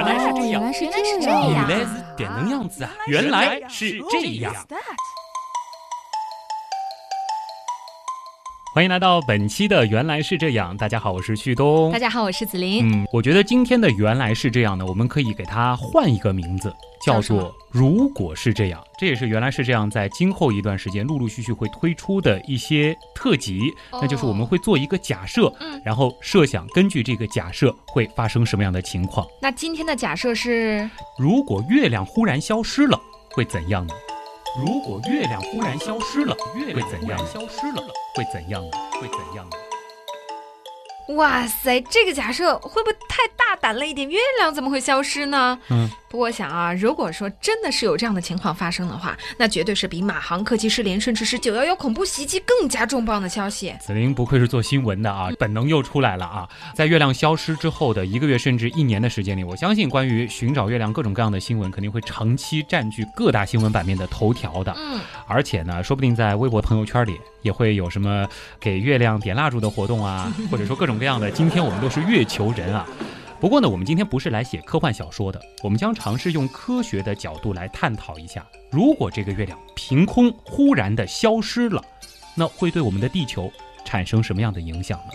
原来是这样，原来是这样，原来是点能样。子啊！原来是这样。欢迎来到本期的《原来是这样》，大家好，我是旭东大。家好，我是子林。嗯，我觉得今天的《原来是这样》呢，我们可以给它换一个名字，叫做“如果是这样”。这也是《原来是这样》在今后一段时间陆陆续续会推出的一些特辑，那就是我们会做一个假设，嗯然后设想根据这个假设会发生什么样的情况。那今天的假设是，如果月亮忽然消失了，会怎样呢？如果月亮忽然消失了，月亮怎样？消失了会怎样呢？会怎样呢？哇塞，这个假设会不会太大胆了一点？月亮怎么会消失呢？嗯，不过我想啊，如果说真的是有这样的情况发生的话，那绝对是比马航客机失联，甚至是九幺幺恐怖袭击更加重磅的消息。子琳不愧是做新闻的啊，本能又出来了啊！在月亮消失之后的一个月甚至一年的时间里，我相信关于寻找月亮各种各样的新闻肯定会长期占据各大新闻版面的头条的。嗯，而且呢，说不定在微博朋友圈里也会有什么给月亮点蜡烛的活动啊，或者说各种各样的。今天我们都是月球人啊。不过呢，我们今天不是来写科幻小说的，我们将尝试用科学的角度来探讨一下，如果这个月亮凭空忽然的消失了，那会对我们的地球产生什么样的影响呢？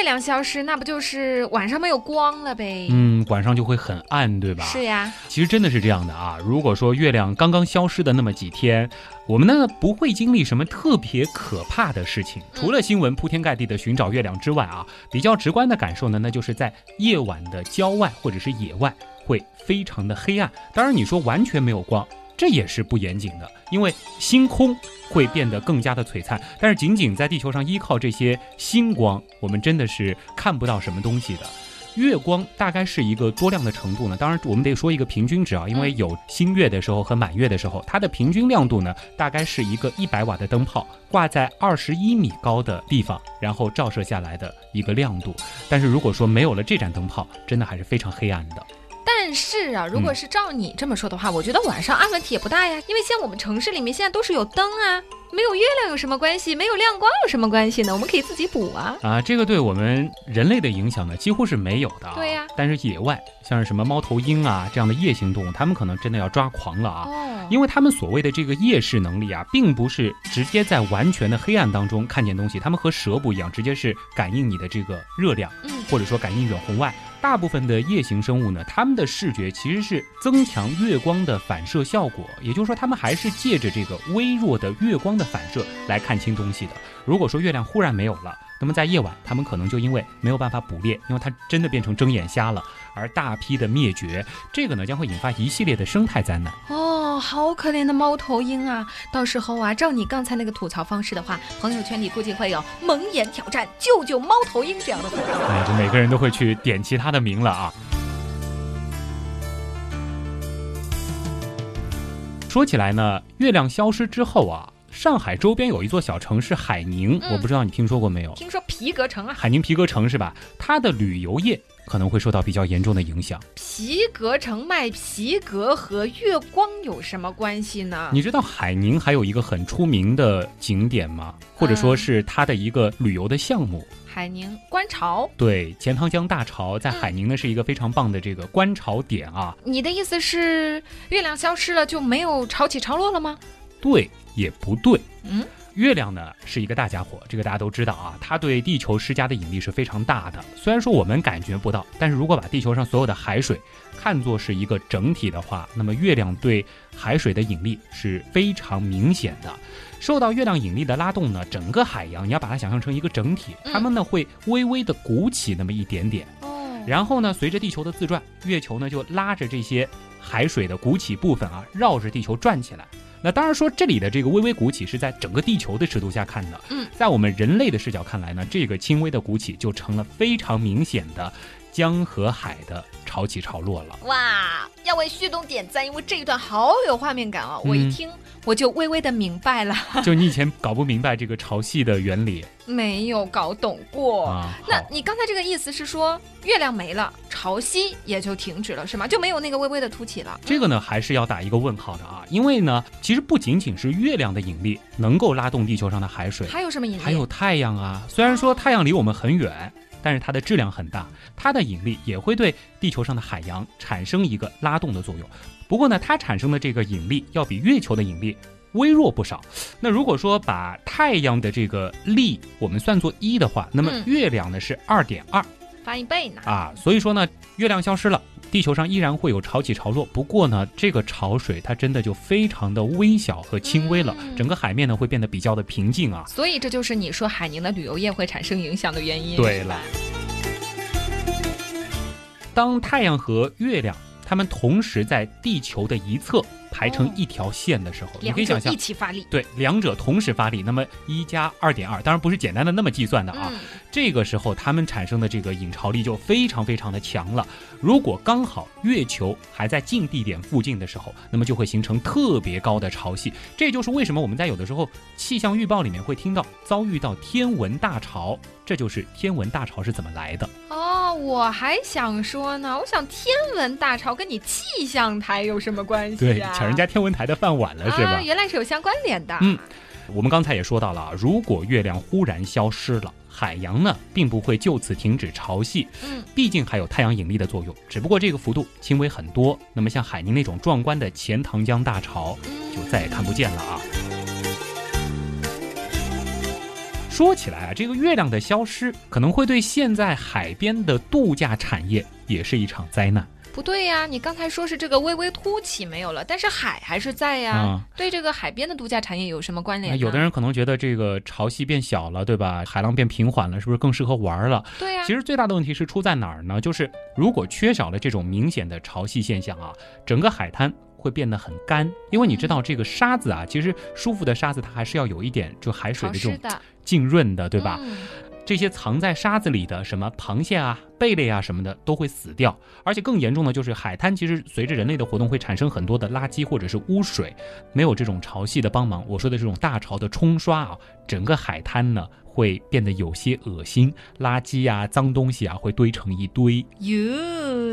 月亮消失，那不就是晚上没有光了呗？嗯，晚上就会很暗，对吧？是呀，其实真的是这样的啊。如果说月亮刚刚消失的那么几天，我们呢不会经历什么特别可怕的事情，除了新闻铺天盖地的寻找月亮之外啊，比较直观的感受呢，那就是在夜晚的郊外或者是野外会非常的黑暗。当然，你说完全没有光。这也是不严谨的，因为星空会变得更加的璀璨，但是仅仅在地球上依靠这些星光，我们真的是看不到什么东西的。月光大概是一个多亮的程度呢？当然，我们得说一个平均值啊，因为有新月的时候和满月的时候，它的平均亮度呢，大概是一个一百瓦的灯泡挂在二十一米高的地方，然后照射下来的一个亮度。但是如果说没有了这盏灯泡，真的还是非常黑暗的。但是啊，如果是照你这么说的话，我觉得晚上暗问题也不大呀，因为像我们城市里面现在都是有灯啊，没有月亮有什么关系？没有亮光有什么关系呢？我们可以自己补啊。啊，这个对我们人类的影响呢，几乎是没有的、啊。对呀但是野外，像是什么猫头鹰啊这样的夜行动物，它们可能真的要抓狂了啊。哦，因为他们所谓的这个夜视能力啊，并不是直接在完全的黑暗当中看见东西，他们和蛇不一样，直接是感应你的这个热量，嗯或者说感应远红外。大部分的夜行生物呢，它们的视觉其实是增强月光的反射效果，也就是说，它们还是借着这个微弱的月光的反射来看清东西的。如果说月亮忽然没有了，那么在夜晚，它们可能就因为没有办法捕猎，因为它真的变成睁眼瞎了，而大批的灭绝。这个呢，将会引发一系列的生态灾难。哦，好可怜的猫头鹰啊！到时候啊，照你刚才那个吐槽方式的话，朋友圈里估计会有“蒙眼挑战救救猫头鹰”这样的。哎，这每个人都会去点其他的名了啊。说起来呢，月亮消失之后啊，上海周边有一座小城市海宁，嗯我不知道你听说过没有？听说皮革城啊，海宁皮革城是吧？它的旅游业可能会受到比较严重的影响。皮革城卖皮革和月光有什么关系呢？你知道海宁还有一个很出名的景点吗？或者说是它的一个旅游的项目？海宁观潮，对，钱塘江大潮在海宁呢是一个非常棒的这个观潮点啊。你的意思是月亮消失了就没有潮起潮落了吗？对也不对。嗯，月亮呢是一个大家伙，这个大家都知道啊，它对地球施加的引力是非常大的。虽然说我们感觉不到，但是如果把地球上所有的海水看作是一个整体的话，那么月亮对海水的引力是非常明显的。受到月亮引力的拉动呢，整个海洋你要把它想象成一个整体，嗯它们呢会微微的鼓起那么一点点。哦，然后呢，随着地球的自转，月球呢就拉着这些海水的鼓起部分啊，绕着地球转起来。那当然说，这里的这个微微鼓起是在整个地球的尺度下看的。嗯，在我们人类的视角看来呢，这个轻微的鼓起就成了非常明显的江河海的潮起潮落了。哇，要为旭东点赞，因为这一段好有画面感啊！我一嗯听我就微微的明白了，就你以前搞不明白这个潮汐的原理没有搞懂过。啊。那，你刚才这个意思是说，月亮没了，潮汐也就停止了，是吗？就没有那个微微的凸起了。这个呢还是要打一个问号的啊，因为呢，其实不仅仅是月亮的引力能够拉动地球上的海水，还有什么引力？还有太阳啊。虽然说太阳离我们很远，但是它的质量很大，它的引力也会对地球上的海洋产生一个拉动的作用。不过呢，它产生的这个引力要比月球的引力微弱不少。那如果说把太阳的这个力我们算作一的话，那么嗯月亮呢是二点二翻一倍呢。啊。所以说呢，月亮消失了。地球上依然会有潮起潮落，不过呢，这个潮水它真的就非常的微小和轻微了，嗯整个海面呢会变得比较的平静啊。所以这就是你说海宁的旅游业会产生影响的原因。对了，当太阳和月亮它们同时在地球的一侧排成哦一条线的时候，你可以想象一，起发力。对，两者同时发力，那么一加二点二，当然不是简单的那么计算的啊。嗯，这个时候它们产生的这个引潮力就非常非常的强了。如果刚好月球还在近地点附近的时候，那么就会形成特别高的潮汐。这就是为什么我们在有的时候气象预报里面会听到遭遇到天文大潮，这就是天文大潮是怎么来的。哦，我还想说呢，我想天文大潮跟你气象台有什么关系？抢人家天文台的饭碗了是吧？啊，原来是有相关联的。嗯我们刚才也说到了啊，如果月亮忽然消失了，海洋呢并不会就此停止潮汐，嗯，毕竟还有太阳引力的作用，只不过这个幅度轻微很多。那么像海宁那种壮观的钱塘江大潮，嗯就再也看不见了啊。说起来啊，这个月亮的消失可能会对现在海边的度假产业也是一场灾难不对呀，你刚才说是这个微微凸起没有了，但是海还是在呀。啊。对这个海边的度假产业有什么关联有的人可能觉得这个潮汐变小了，对吧？海浪变平缓了，是不是更适合玩了？对呀，其实最大的问题是出在哪儿呢？就是如果缺少了这种明显的潮汐现象啊，整个海滩会变得很干。因为你知道这个沙子啊，其实舒服的沙子它还是要有一点就海水的这种，浸润的，对吧？嗯这些藏在沙子里的什么螃蟹啊、贝类啊什么的都会死掉，而且更严重的就是海滩其实随着人类的活动会产生很多的垃圾或者是污水，没有这种潮汐的帮忙，我说的这种大潮的冲刷啊，整个海滩呢会变得有些恶心，垃圾啊、脏东西啊会堆成一堆。哟，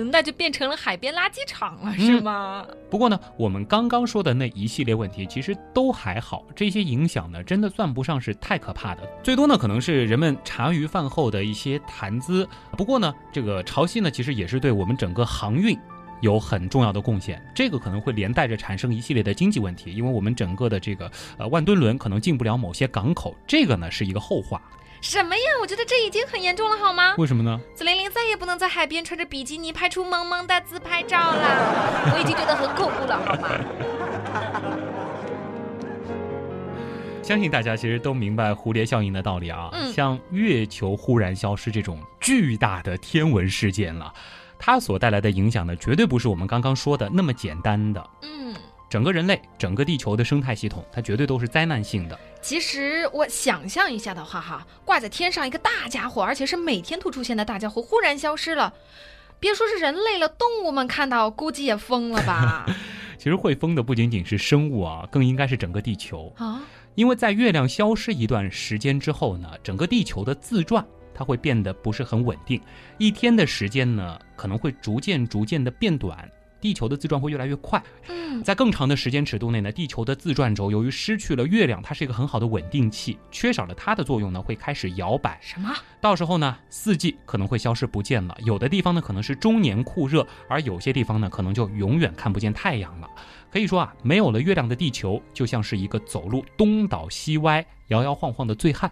那就变成了海边垃圾场了，嗯是吗？不过呢，我们刚刚说的那一系列问题其实都还好，这些影响呢，真的算不上是太可怕的，最多呢可能是人们茶余饭后的一些谈资。不过呢，这个潮汐呢，其实也是对我们整个航运。有很重要的贡献，这个可能会连带着产生一系列的经济问题，因为我们整个的这个呃万吨轮可能进不了某些港口，这个呢是一个后话。什么呀？我觉得这已经很严重了，好吗？为什么呢？紫玲玲再也不能在海边穿着比基尼拍出萌萌的自拍照了，我已经觉得很恐怖了，好吗？相信大家其实都明白蝴蝶效应的道理啊。嗯像月球忽然消失这种巨大的天文事件了，它所带来的影响呢，绝对不是我们刚刚说的那么简单的。嗯，整个人类、整个地球的生态系统，它绝对都是灾难性的。其实我想象一下的话，哈，挂在天上一个大家伙，而且是每天都出现的大家伙，忽然消失了。别说是人类了，动物们看到估计也疯了吧？其实会疯的不仅仅是生物啊，更应该是整个地球。啊，因为在月亮消失一段时间之后呢，整个地球的自转它会变得不是很稳定，一天的时间呢可能会逐渐逐渐的变短，地球的自转会越来越快。嗯，在更长的时间尺度内呢，地球的自转轴由于失去了月亮，它是一个很好的稳定器，缺少了它的作用呢，会开始摇摆。什么？到时候呢，四季可能会消失不见了。有的地方呢可能是终年酷热，而有些地方呢可能就永远看不见太阳了。可以说啊，没有了月亮的地球，就像是一个走路东倒西歪、摇摇晃晃的醉汉。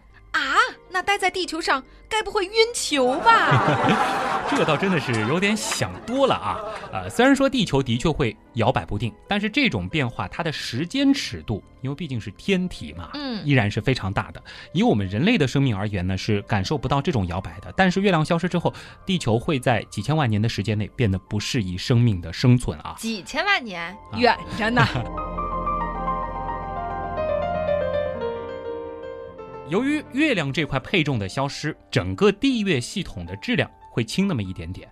啊？那待在地球上，该不会晕球吧？这个倒真的是有点想多了啊！呃，虽然说地球的确会摇摆不定，但是这种变化它的时间尺度，因为毕竟是天体嘛，嗯依然是非常大的。以我们人类的生命而言呢，是感受不到这种摇摆的。但是月亮消失之后，地球会在几千万年的时间内变得不适宜生命的生存啊！几千万年，远着呢。由于月亮这块配重的消失，整个地月系统的质量会轻那么一点点。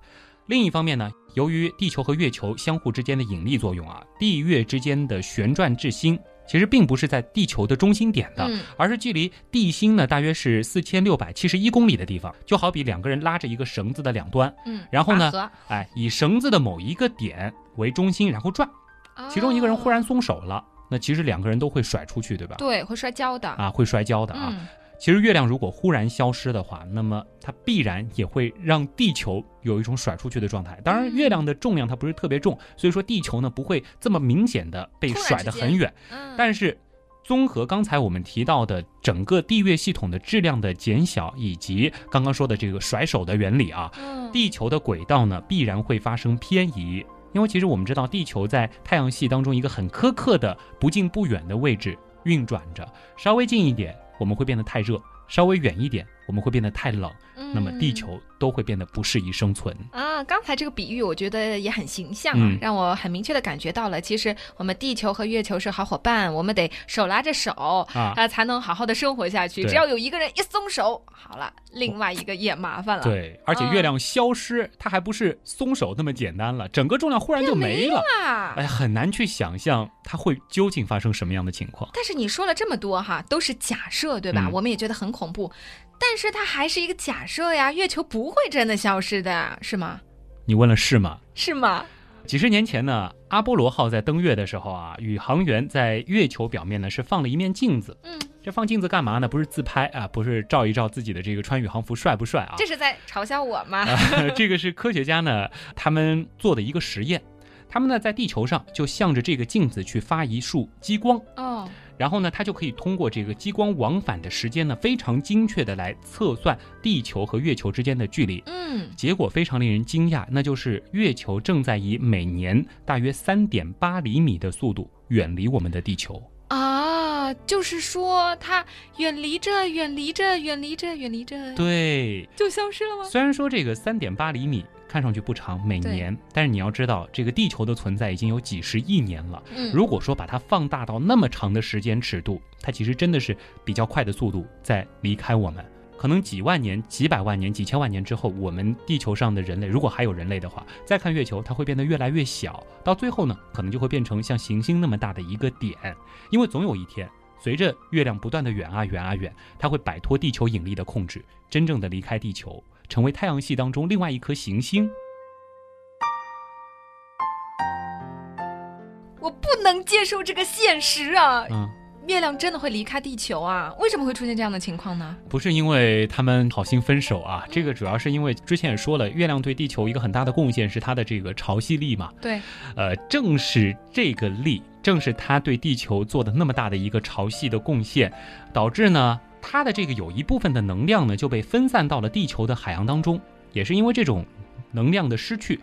另一方面呢，由于地球和月球相互之间的引力作用啊，地月之间的旋转质心其实并不是在地球的中心点的，嗯。而是距离地心呢大约是四千六百七十一公里的地方，就好比两个人拉着一个绳子的两端，嗯，然后呢哎，以绳子的某一个点为中心，然后转，其中一个人忽然哦松手了，那其实两个人都会甩出去，对吧？对会摔跤的。啊，会摔跤的啊。嗯其实月亮如果忽然消失的话，那么它必然也会让地球有一种甩出去的状态。当然，月亮的重量它不是特别重，所以说地球呢不会这么明显的被甩得很远。嗯，但是，综合刚才我们提到的整个地月系统的质量的减小，以及刚刚说的这个甩手的原理啊，嗯地球的轨道呢必然会发生偏移。因为其实我们知道，地球在太阳系当中一个很苛刻的不近不远的位置运转着，稍微近一点我们会变得太热，稍微远一点我们会变得太冷，那么地嗯球都会变得不适宜生存。啊，刚才这个比喻我觉得也很形象啊，嗯让我很明确的感觉到了，其实我们地球和月球是好伙伴，我们得手拉着手啊啊，才能好好的生活下去。只要有一个人一松手，好了，另外一个也麻烦了。对，而且月亮消失，它还不是松手那么简单了，整个重量忽然就没了。啊，哎，很难去想象它会究竟发生什么样的情况。但是你说了这么多哈，都是假设，对吧？嗯我们也觉得很恐怖，但是它还是一个假设呀，月球不会真的消失的，是吗？你问了是吗？是吗？几十年前呢，阿波罗号在登月的时候啊，宇航员在月球表面呢是放了一面镜子。嗯，这放镜子干嘛呢？不是自拍啊，不是照一照自己的这个穿宇航服帅不帅啊？这是在嘲笑我吗？这个是科学家呢他们做的一个实验。他们呢在地球上就向着这个镜子去发一束激光，哦，然后呢，它就可以通过这个激光往返的时间呢，非常精确的来测算地球和月球之间的距离。嗯，结果非常令人惊讶，那就是月球正在以每年大约三点八厘米的速度远离我们的地球。啊，就是说它远离着，远离着，远离着，远离着，对，就消失了吗？虽然说这个三点八厘米看上去不长，每年，但是你要知道，这个地球的存在已经有几十亿年了。嗯，如果说把它放大到那么长的时间尺度，它其实真的是比较快的速度在离开我们。可能几万年、几百万年、几千万年之后，我们地球上的人类，如果还有人类的话，再看月球，它会变得越来越小，到最后呢，可能就会变成像行星那么大的一个点。因为总有一天，随着月亮不断的远啊远啊远，它会摆脱地球引力的控制，真正的离开地球，成为太阳系当中另外一颗行星。我不能接受这个现实啊！嗯。月亮真的会离开地球啊？为什么会出现这样的情况呢？不是因为他们好心分手啊，这个主要是因为之前也说了，月亮对地球一个很大的贡献是它的这个潮汐力嘛。对，呃，正是这个力，正是它对地球做的那么大的一个潮汐的贡献，导致呢，它的这个有一部分的能量呢就被分散到了地球的海洋当中，也是因为这种能量的失去。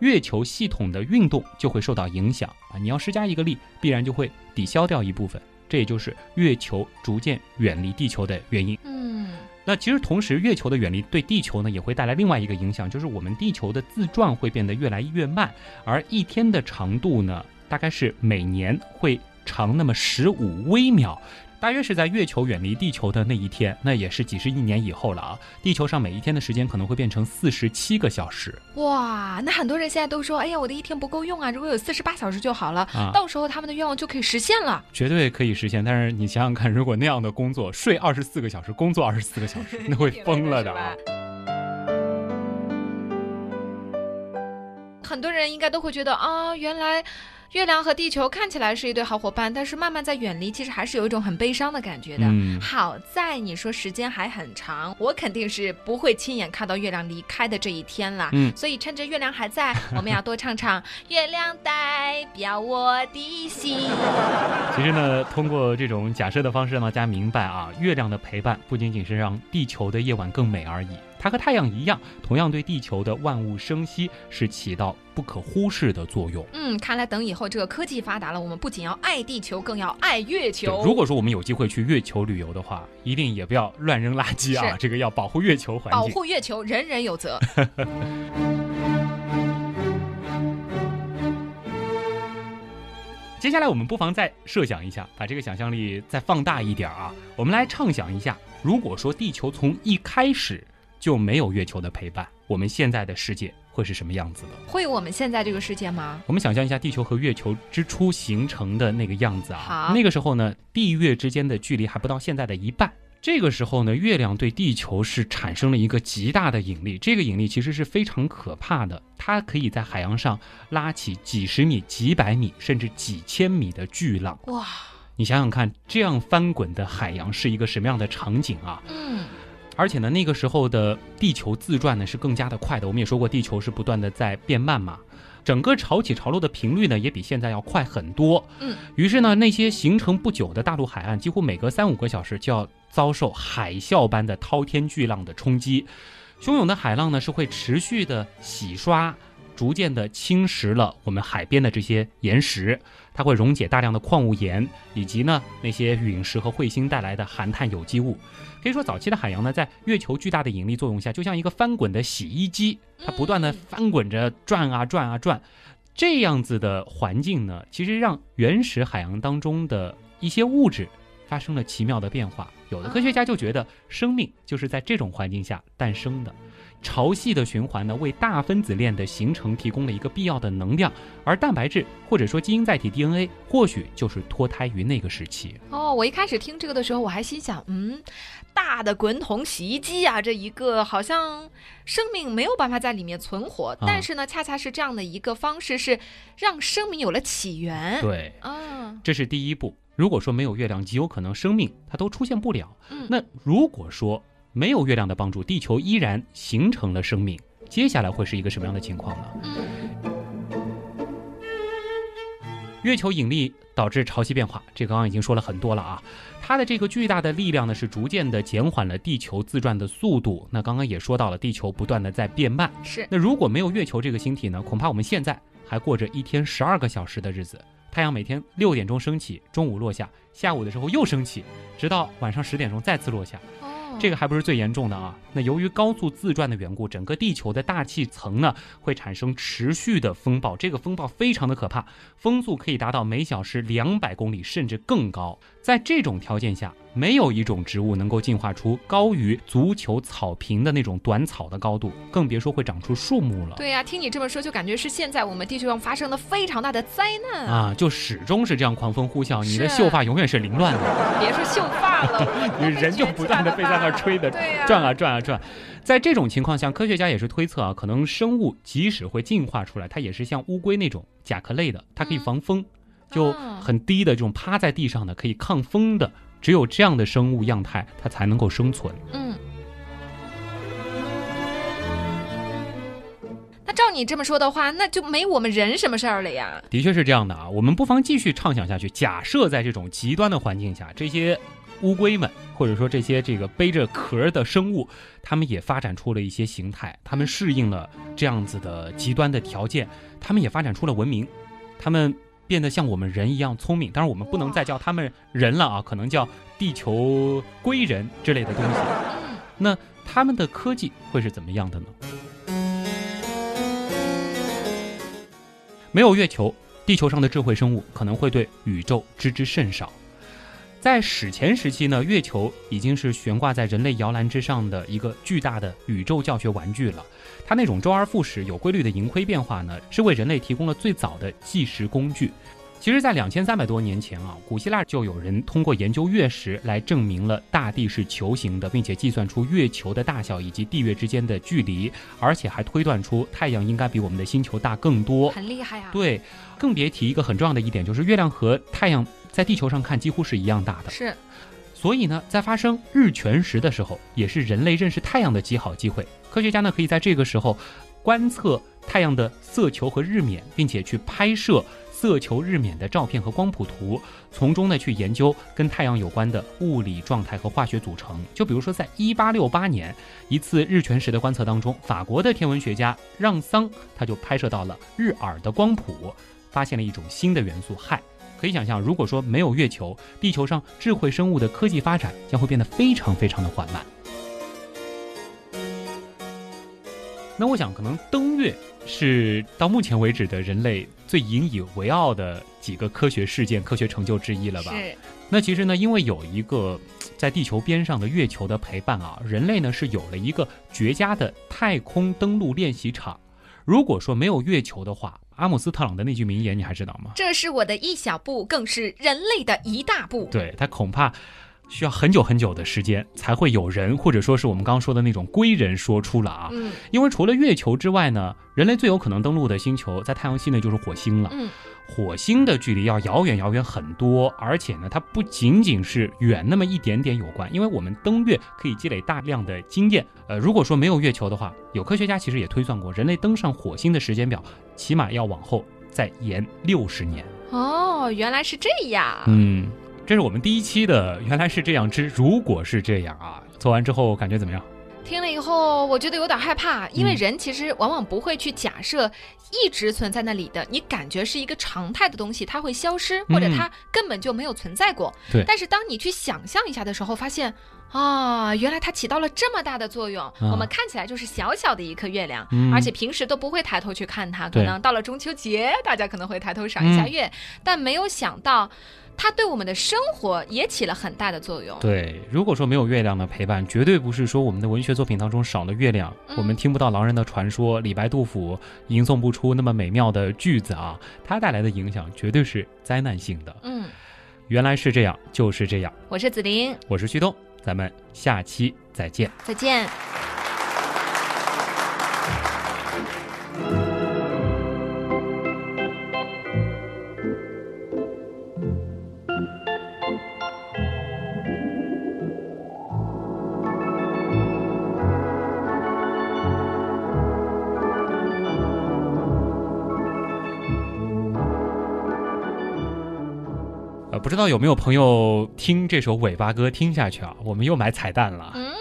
月球系统的运动就会受到影响啊！你要施加一个力，必然就会抵消掉一部分，这也就是月球逐渐远离地球的原因。嗯，那其实同时，月球的远离对地球呢也会带来另外一个影响，就是我们地球的自转会变得越来越慢，而一天的长度呢，大概是每年会长那么十五微秒。大约是在月球远离地球的那一天，那也是几十亿年以后了啊！地球上每一天的时间可能会变成四十七个小时哇，那很多人现在都说，哎呀，我的一天不够用啊，如果有四十八小时就好了，啊，到时候他们的愿望就可以实现了。绝对可以实现。但是你想想看，如果那样的工作，睡二十四个小时，工作二十四个小时，那会疯了的啊！很多人应该都会觉得啊，原来月亮和地球看起来是一对好伙伴，但是慢慢在远离，其实还是有一种很悲伤的感觉的。嗯好在你说时间还很长，我肯定是不会亲眼看到月亮离开的这一天啦。嗯所以趁着月亮还在，我们要多唱唱《月亮代表我的心》。其实呢，通过这种假设的方式，让大家明白啊，月亮的陪伴不仅仅是让地球的夜晚更美而已，它和太阳一样，同样对地球的万物生息是起到不可忽视的作用。嗯，看来等以后这个科技发达了，我们不仅要爱地球，更要爱月球。如果说我们有机会去月球旅游的话，一定也不要乱扔垃圾啊，这个要保护月球环境保。护月球，人人有责。接下来我们不妨再设想一下，把这个想象力再放大一点啊，我们来畅想一下，如果说地球从一开始就没有月球的陪伴，我们现在的世界会是什么样子的？会有我们现在这个世界吗？我们想象一下地球和月球之初形成的那个样子啊，好那个时候呢，地月之间的距离还不到现在的一半。这个时候呢，月亮对地球是产生了一个极大的引力，这个引力其实是非常可怕的，它可以在海洋上拉起几十米、几百米甚至几千米的巨浪。哇，你想想看，这样翻滚的海洋是一个什么样的场景啊？嗯，而且呢，那个时候的地球自转呢是更加的快的。我们也说过，地球是不断的在变慢嘛，整个潮起潮落的频率呢也比现在要快很多。嗯，于是呢，那些形成不久的大陆海岸，几乎每隔三五个小时就要遭受海啸般的滔天巨浪的冲击。汹涌的海浪呢是会持续的洗刷。逐渐的侵蚀了我们海边的这些岩石，它会溶解大量的矿物盐，以及呢那些陨石和彗星带来的含碳有机物。可以说，早期的海洋呢，在月球巨大的引力作用下，就像一个翻滚的洗衣机，它不断的翻滚着转啊转啊转。这样子的环境呢，其实让原始海洋当中的一些物质发生了奇妙的变化。有的科学家就觉得，生命就是在这种环境下诞生的。潮汐的循环呢，为大分子链的形成提供了一个必要的能量，而蛋白质或者说基因载体 DNA 或许就是脱胎于那个时期。哦，我一开始听这个的时候，我还心想，嗯，大的滚筒洗衣机啊，这一个好像生命没有办法在里面存活，但是呢，恰恰是这样的一个方式，是让生命有了起源。对，嗯，这是第一步。如果说没有月亮，极有可能生命它都出现不了。嗯，那如果说。没有月亮的帮助，地球依然形成了生命。接下来会是一个什么样的情况呢？月球引力导致潮汐变化，这刚刚已经说了很多了啊。它的这个巨大的力量呢，是逐渐的减缓了地球自转的速度。那刚刚也说到了，地球不断的在变慢。是。那如果没有月球这个星体呢？恐怕我们现在还过着一天十二个小时的日子。太阳每天六点钟升起，中午落下，下午的时候又升起，直到晚上十点钟再次落下。这个还不是最严重的啊！那由于高速自转的缘故，整个地球的大气层呢会产生持续的风暴，这个风暴非常的可怕，风速可以达到每小时两百公里甚至更高。在这种条件下，没有一种植物能够进化出高于足球草坪的那种短草的高度，更别说会长出树木了。对呀，听你这么说，就感觉是现在我们地球上发生了非常大的灾难啊！就始终是这样狂风呼啸，你的秀发永远是凌乱的。别说秀发了，你人就不断的被在那吹的 转啊转啊转。在这种情况下，科学家也是推测啊，可能生物即使会进化出来，它也是像乌龟那种甲壳类的，它可以防风。就很低的这种趴在地上的可以抗风的，只有这样的生物样态，它才能够生存。嗯，那照你这么说的话，那就没我们人什么事儿了呀？的确是这样的啊，我们不妨继续畅想下去。假设在这种极端的环境下，这些乌龟们，或者说这些这个背着壳的生物，它们也发展出了一些形态，它们适应了这样子的极端的条件，它们也发展出了文明，它们。变得像我们人一样聪明，当然我们不能再叫他们人了啊，可能叫地球龟人之类的东西。那他们的科技会是怎么样的呢？没有月球，地球上的智慧生物可能会对宇宙知之甚少。在史前时期呢，月球已经是悬挂在人类摇篮之上的一个巨大的宇宙教学玩具了。它那种周而复始、有规律的盈亏变化呢，是为人类提供了最早的计时工具。其实，在两千三百多年前啊，古希腊就有人通过研究月食来证明了大地是球形的，并且计算出月球的大小以及地月之间的距离，而且还推断出太阳应该比我们的星球大更多。很厉害啊！对，更别提一个很重要的一点，就是月亮和太阳。在地球上看几乎是一样大的，是，所以呢，在发生日全食的时候，也是人类认识太阳的极好机会。科学家呢，可以在这个时候观测太阳的色球和日冕，并且去拍摄色球日冕的照片和光谱图，从中呢去研究跟太阳有关的物理状态和化学组成。就比如说，在一八六八年一次日全食的观测当中，法国的天文学家让桑他就拍摄到了日珥的光谱，发现了一种新的元素氦。可以想象，如果说没有月球，地球上智慧生物的科技发展将会变得非常非常的缓慢。那我想，可能登月是到目前为止的人类最引以为傲的几个科学事件、科学成就之一了吧？是。那其实呢，因为有一个在地球边上的月球的陪伴啊，人类呢是有了一个绝佳的太空登陆练习场。如果说没有月球的话，阿姆斯特朗的那句名言你还知道吗？这是我的一小步，更是人类的一大步。对他恐怕需要很久很久的时间才会有人，或者说是我们刚刚说的那种归人说出了啊。嗯因为除了月球之外呢，人类最有可能登陆的星球在太阳系内就是火星了。嗯火星的距离要遥远遥远很多，而且呢，它不仅仅是远那么一点点有关，因为我们登月可以积累大量的经验。呃，如果说没有月球的话，有科学家其实也推算过，人类登上火星的时间表起码要往后再延六十年。哦，原来是这样。嗯，这是我们第一期的，原来是这样之，如果是这样啊，做完之后感觉怎么样？听了以后，我觉得有点害怕，因为嗯人其实往往不会去假设一直存在那里的，你感觉是一个常态的东西，它会消失，或者嗯它根本就没有存在过。对但是当你去想象一下的时候，发现啊，原来它起到了这么大的作用。我们看起来就是小小的一颗月亮，嗯而且平时都不会抬头去看它，可能到了中秋节，大家可能会抬头赏一下嗯月，但没有想到。它对我们的生活也起了很大的作用。对，如果说没有月亮的陪伴，绝对不是说我们的文学作品当中少了月亮，嗯我们听不到狼人的传说，李白、杜甫吟诵不出那么美妙的句子啊，它带来的影响绝对是灾难性的。嗯，原来是这样，就是这样。我是子琳，我是旭东，咱们下期再见。再见。呃，不知道有没有朋友听这首尾巴歌听下去啊？我们又买彩蛋了。嗯，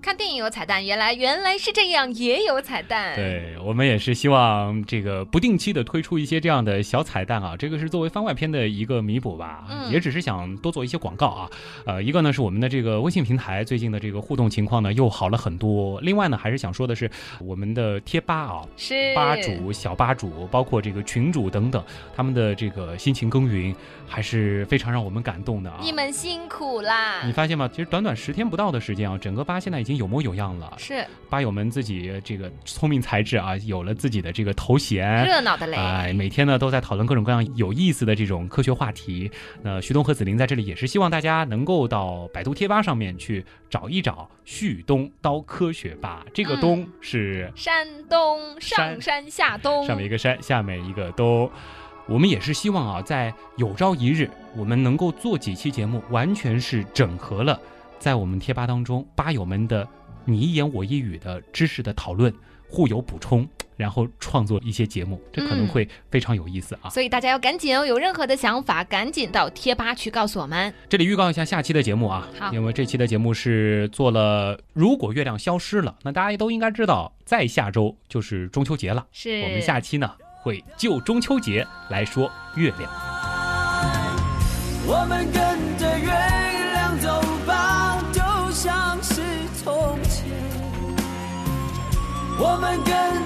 看电影有彩蛋，原来原来是这样，也有彩蛋。，对我们也是希望这个不定期的推出一些这样的小彩蛋啊，这个是作为番外篇的一个弥补吧，嗯也只是想多做一些广告啊。呃，一个呢是我们的这个微信平台最近的这个互动情况呢又好了很多，另外呢还是想说的是我们的贴吧啊。是吧主、小吧主，包括这个群主等等，他们的这个辛勤耕耘，还是非常让我们感动的啊！你们辛苦啦你。发现吗？其实短短十天不到的时间啊，整个吧现在已经有模有样了。是吧友们自己这个聪明才智啊，有了自己的这个头衔，热闹的嘞。哎，每天呢都在讨论各种各样有意思的这种科学话题。那旭东和子林在这里也是希望大家能够到百度贴吧上面去找一找旭东刀科学吧。这个嗯东是山东上山下东，上面一个山，下面一个东。我们也是希望啊，在有朝一日，我们能够做几期节目，完全是整合了在我们贴吧当中吧友们的你一言我一语的知识的讨论，互有补充，然后创作一些节目，这可能嗯会非常有意思啊。所以大家要赶紧哦，有任何的想法，赶紧到贴吧去告诉我们。这里预告一下下期的节目啊，好因为这期的节目是做了，如果月亮消失了，那大家都应该知道，在下周就是中秋节了。是我们下期呢会就中秋节来说月亮。我们跟我们跟